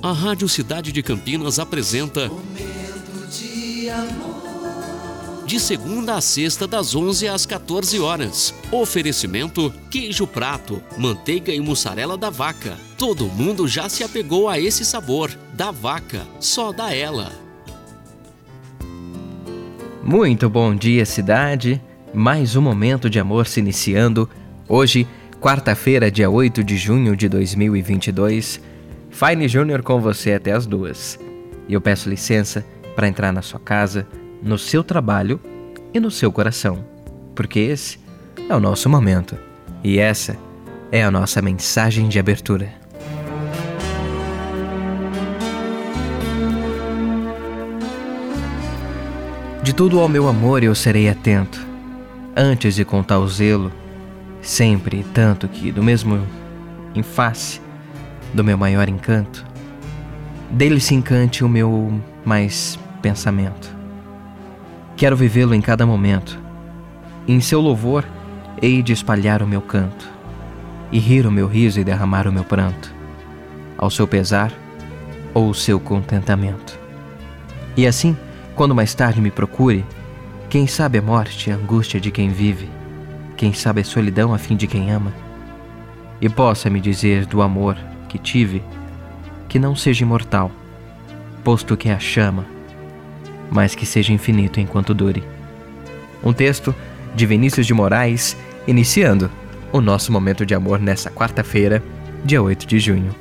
A Rádio Cidade de Campinas apresenta Momento de amor. de segunda a sexta das 11 às 14 horas. Oferecimento: queijo prato, manteiga e mussarela da vaca. Todo mundo já se apegou a esse sabor. Da vaca, só da ela. Muito bom dia, cidade. Mais um momento de amor se iniciando. Hoje, quarta-feira, dia 8 de junho de 2022. Fine Júnior com você até as duas. E eu peço licença para entrar na sua casa, no seu trabalho e no seu coração, porque esse é o nosso momento e essa é a nossa mensagem de abertura. De tudo ao meu amor eu serei atento, antes de contar o zelo, sempre tanto que do mesmo em face do meu maior encanto, dele se encante o meu mais pensamento. Quero vivê-lo em cada momento, em seu louvor hei de espalhar o meu canto, e rir o meu riso e derramar o meu pranto, ao seu pesar ou o seu contentamento. E assim, quando mais tarde me procure, quem sabe a morte a angústia de quem vive, quem sabe a solidão a fim de quem ama, e possa me dizer do amor que tive, que não seja imortal, posto que é a chama, mas que seja infinito enquanto dure. Um texto de Vinícius de Moraes, iniciando o nosso momento de amor nessa quarta-feira, dia 8 de junho.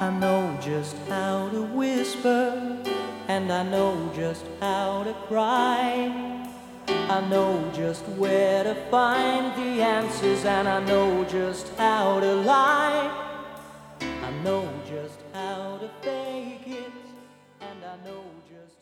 I know just how to whisper, and I know just how to cry. I know just where to find the answers, and I know just how to lie. I know just how to fake it, and I know just